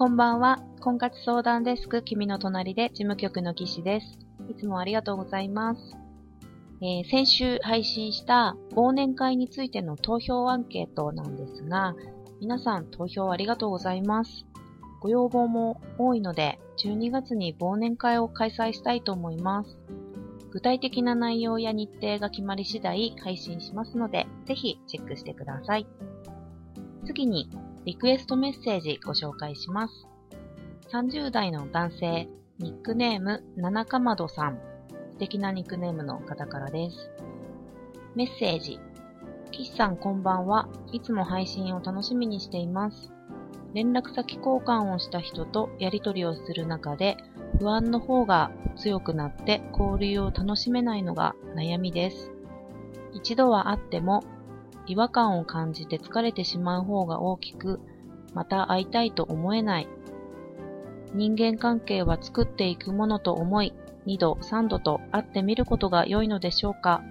こんばんは。婚活相談デスク君の隣で事務局の岸です。いつもありがとうございます。えー、先週配信した忘年会についての投票アンケートなんですが、皆さん投票ありがとうございます。ご要望も多いので、12月に忘年会を開催したいと思います。具体的な内容や日程が決まり次第配信しますので、ぜひチェックしてください。次に、リクエストメッセージご紹介します。30代の男性、ニックネーム、七かまどさん。素敵なニックネームの方からです。メッセージ。岸さんこんばんは。いつも配信を楽しみにしています。連絡先交換をした人とやり取りをする中で、不安の方が強くなって交流を楽しめないのが悩みです。一度はあっても違和感を感じて疲れてしまう方が大きく、また会いたいと思えない。人間関係は作っていくものと思い、2度、3度と会ってみることが良いのでしょうか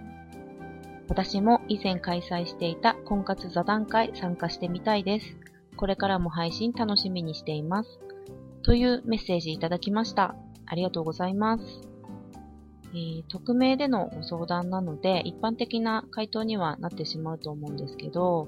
私も以前開催していた婚活座談会参加してみたいです。これからも配信楽しみにしています。というメッセージいただきました。ありがとうございます。えー、匿名でのご相談なので、一般的な回答にはなってしまうと思うんですけど、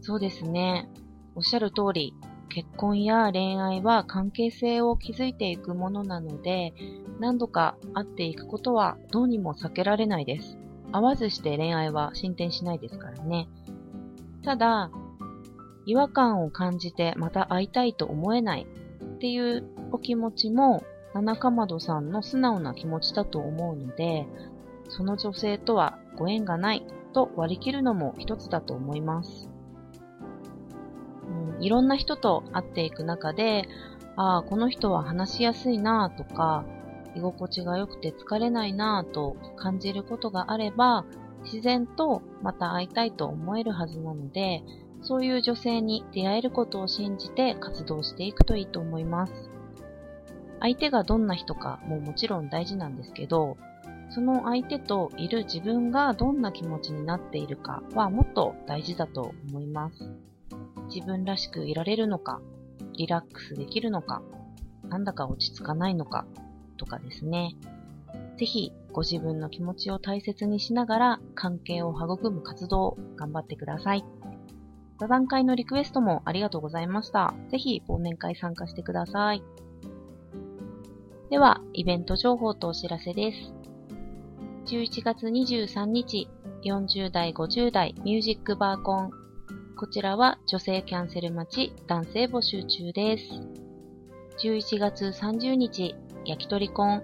そうですね。おっしゃる通り、結婚や恋愛は関係性を築いていくものなので、何度か会っていくことはどうにも避けられないです。会わずして恋愛は進展しないですからね。ただ、違和感を感じてまた会いたいと思えないっていうお気持ちも七かまどさんの素直な気持ちだと思うので、その女性とはご縁がないと割り切るのも一つだと思います。うん、いろんな人と会っていく中で、ああ、この人は話しやすいなとか、居心地が良くて疲れないなと感じることがあれば、自然とまた会いたいと思えるはずなので、そういう女性に出会えることを信じて活動していくといいと思います。相手がどんな人かももちろん大事なんですけど、その相手といる自分がどんな気持ちになっているかはもっと大事だと思います。自分らしくいられるのか、リラックスできるのか、なんだか落ち着かないのか、とかですね。ぜひご自分の気持ちを大切にしながら関係を育む活動を頑張ってください。座談会のリクエストもありがとうございました。ぜひ忘年会参加してください。では、イベント情報とお知らせです。11月23日、40代、50代ミュージックバーコン。こちらは女性キャンセル待ち、男性募集中です。11月30日、焼き鳥コン。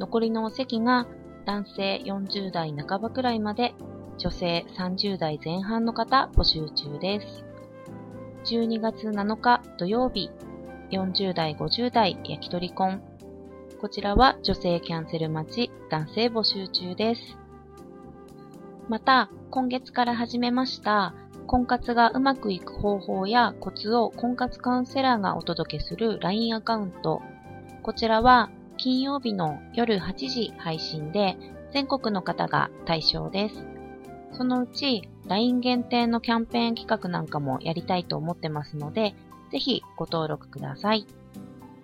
残りのお席が男性40代半ばくらいまで、女性30代前半の方募集中です。12月7日土曜日、40代50代焼き鳥コン。こちらは女性キャンセル待ち、男性募集中です。また、今月から始めました、婚活がうまくいく方法やコツを婚活カウンセラーがお届けする LINE アカウント。こちらは金曜日の夜8時配信で全国の方が対象です。そのうち LINE 限定のキャンペーン企画なんかもやりたいと思ってますので、ぜひご登録ください。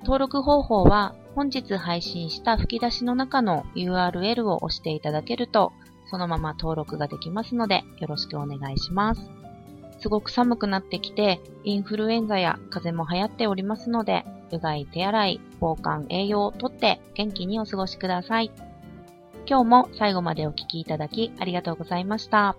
登録方法は本日配信した吹き出しの中の URL を押していただけると、そのまま登録ができますので、よろしくお願いします。すごく寒くなってきて、インフルエンザや風邪も流行っておりますので、うがい手洗い、防寒栄養をとって元気にお過ごしください。今日も最後までお聴きいただきありがとうございました。